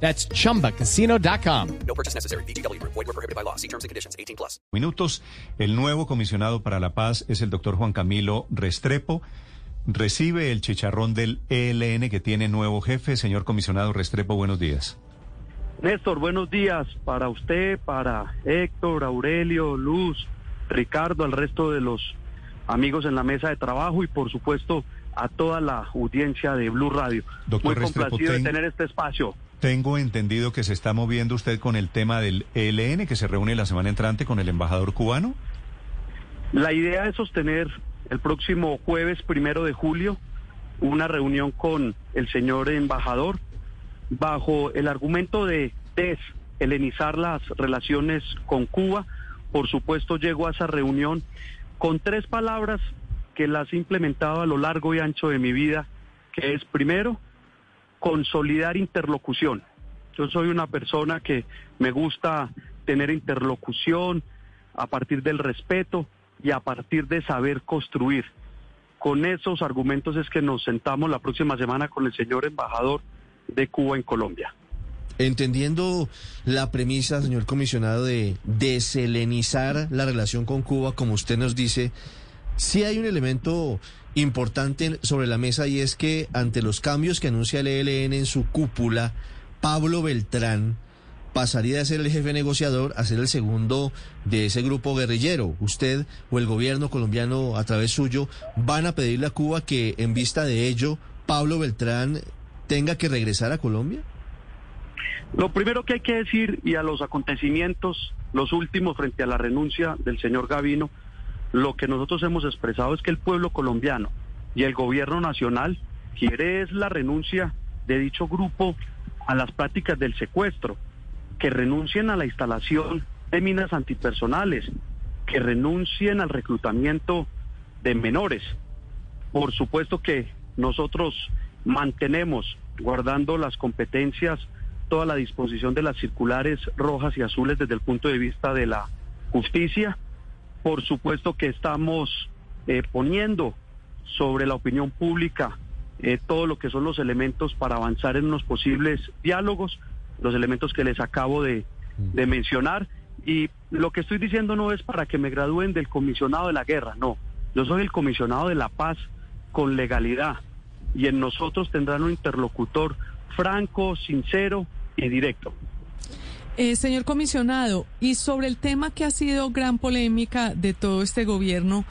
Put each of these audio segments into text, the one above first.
That's chumbacasino.com. No purchase necessary. BGW. Void were prohibited by law. See terms and conditions. 18 plus. minutos. El nuevo comisionado para la paz es el doctor Juan Camilo Restrepo. Recibe el chicharrón del ELN que tiene nuevo jefe. Señor comisionado Restrepo, buenos días. Néstor, buenos días para usted, para Héctor, Aurelio, Luz, Ricardo, al resto de los amigos en la mesa de trabajo y por supuesto a toda la audiencia de Blue Radio. Doctor Muy Restrepo, complacido de ten- tener este espacio. Tengo entendido que se está moviendo usted con el tema del ELN que se reúne la semana entrante con el embajador cubano. La idea es sostener el próximo jueves primero de julio una reunión con el señor embajador bajo el argumento de deshelenizar las relaciones con Cuba. Por supuesto, llego a esa reunión con tres palabras que las he implementado a lo largo y ancho de mi vida, que es primero, consolidar interlocución. Yo soy una persona que me gusta tener interlocución a partir del respeto y a partir de saber construir. Con esos argumentos es que nos sentamos la próxima semana con el señor embajador de Cuba en Colombia. Entendiendo la premisa, señor comisionado, de deselenizar la relación con Cuba, como usted nos dice, sí hay un elemento importante sobre la mesa y es que ante los cambios que anuncia el ELN en su cúpula, Pablo Beltrán pasaría de ser el jefe negociador a ser el segundo de ese grupo guerrillero. Usted o el gobierno colombiano a través suyo van a pedirle a Cuba que en vista de ello Pablo Beltrán tenga que regresar a Colombia. Lo primero que hay que decir, y a los acontecimientos, los últimos frente a la renuncia del señor Gavino, lo que nosotros hemos expresado es que el pueblo colombiano y el gobierno nacional quiere es la renuncia de dicho grupo a las prácticas del secuestro, que renuncien a la instalación de minas antipersonales, que renuncien al reclutamiento de menores. Por supuesto que nosotros mantenemos, guardando las competencias, toda la disposición de las circulares rojas y azules desde el punto de vista de la justicia. Por supuesto que estamos eh, poniendo sobre la opinión pública eh, todo lo que son los elementos para avanzar en unos posibles diálogos, los elementos que les acabo de, de mencionar. Y lo que estoy diciendo no es para que me gradúen del comisionado de la guerra, no. Yo soy el comisionado de la paz con legalidad y en nosotros tendrán un interlocutor franco, sincero y directo. Eh, señor comisionado, y sobre el tema que ha sido gran polémica de todo este gobierno,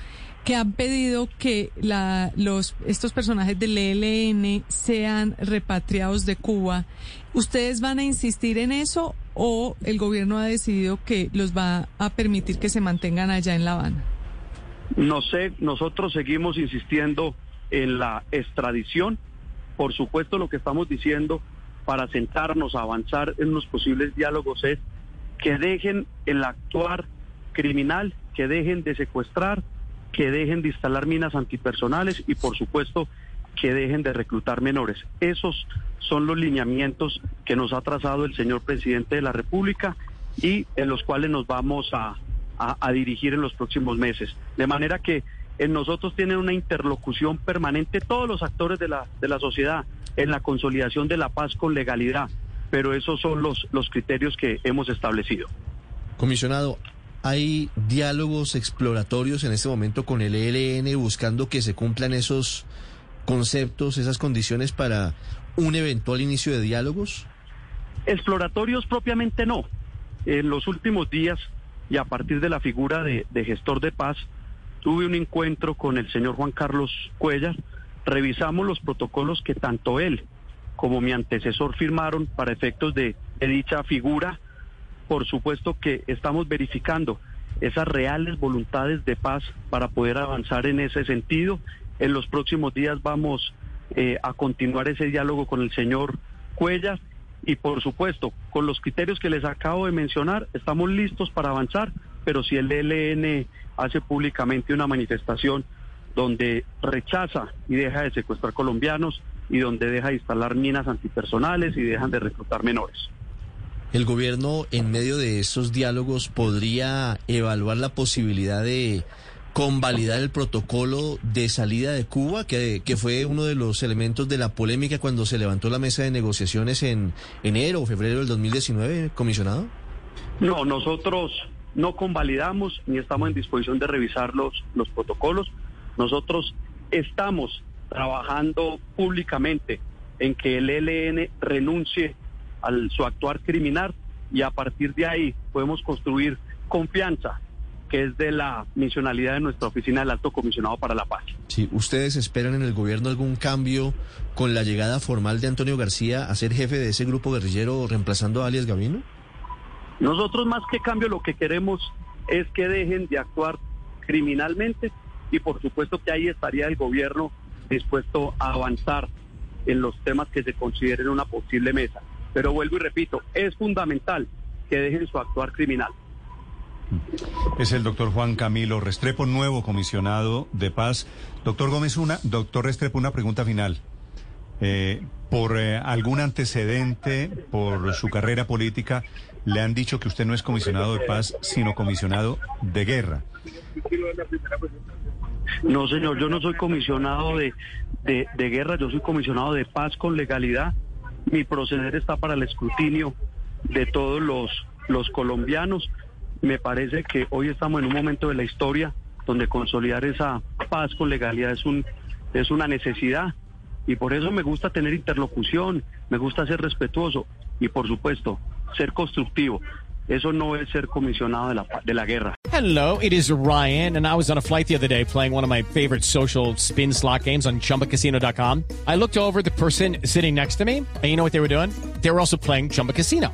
que han pedido que la, los, estos personajes del ELN sean repatriados de Cuba, ¿ustedes van a insistir en eso o el gobierno ha decidido que los va a permitir que se mantengan allá en La Habana? No sé, nosotros seguimos insistiendo en la extradición. Por supuesto, lo que estamos diciendo para sentarnos a avanzar en unos posibles diálogos es que dejen el actuar criminal, que dejen de secuestrar, que dejen de instalar minas antipersonales y por supuesto que dejen de reclutar menores. Esos son los lineamientos que nos ha trazado el señor presidente de la República y en los cuales nos vamos a dirigir en los próximos meses. De manera que en nosotros tienen una interlocución permanente todos los actores de la, de la sociedad en la consolidación de la paz con legalidad, pero esos son los, los criterios que hemos establecido. Comisionado, ¿hay diálogos exploratorios en este momento con el ELN buscando que se cumplan esos conceptos, esas condiciones para un eventual inicio de diálogos? Exploratorios propiamente no. En los últimos días y a partir de la figura de, de gestor de paz, tuve un encuentro con el señor Juan Carlos Cuellar. Revisamos los protocolos que tanto él como mi antecesor firmaron para efectos de, dicha figura. Por supuesto que estamos verificando esas reales voluntades de paz para poder avanzar en ese sentido. En los próximos días vamos eh, a continuar ese diálogo con el señor Cuellar y por supuesto con los criterios que les acabo de mencionar estamos listos para avanzar pero si el ELN hace públicamente una manifestación donde rechaza y deja de secuestrar colombianos y donde deja de instalar minas antipersonales y dejan de reclutar menores. ¿El gobierno en medio de esos diálogos podría evaluar la posibilidad de convalidar el protocolo de salida de Cuba, que, que, fue uno de los elementos de la polémica cuando se levantó la mesa de negociaciones en enero o febrero del 2019, comisionado? No, nosotros no convalidamos ni estamos en disposición de revisar los, los protocolos. Nosotros estamos trabajando públicamente en que el ELN renuncie a su actuar criminal y a partir de ahí podemos construir confianza que es de la misionalidad de nuestra oficina del Alto Comisionado para la Paz. Sí, ¿ustedes esperan en el gobierno algún cambio con la llegada formal de Antonio García a ser jefe de ese grupo guerrillero reemplazando a alias Gavino? Nosotros más que cambio lo que queremos es que dejen de actuar criminalmente y por supuesto que ahí estaría el gobierno dispuesto a avanzar en los temas que se consideren una posible mesa. Pero vuelvo y repito, es fundamental que dejen su actuar criminal. Es el doctor Juan Camilo Restrepo, nuevo comisionado de paz. Doctor Gómez, una, doctor Restrepo, una pregunta final. Eh, por eh, algún antecedente, por su carrera política, le han dicho que usted no es comisionado de paz, sino comisionado de guerra. No, señor, yo no soy comisionado de, de, guerra, yo soy comisionado de paz con legalidad. Mi proceder está para el escrutinio de todos los, los colombianos. Me parece que hoy estamos en un momento de la historia donde consolidar esa paz con legalidad es, un, es una necesidad y por eso me gusta tener interlocución, me gusta ser respetuoso y por supuesto ser constructivo. Eso no es ser comisionado de la, de la guerra. Hello, it is Ryan, and I was on a flight the other day playing one of my favorite social spin slot games on chumbacasino.com. I looked over the person sitting next to me, and you know what they were doing? They were also playing Chumba Casino.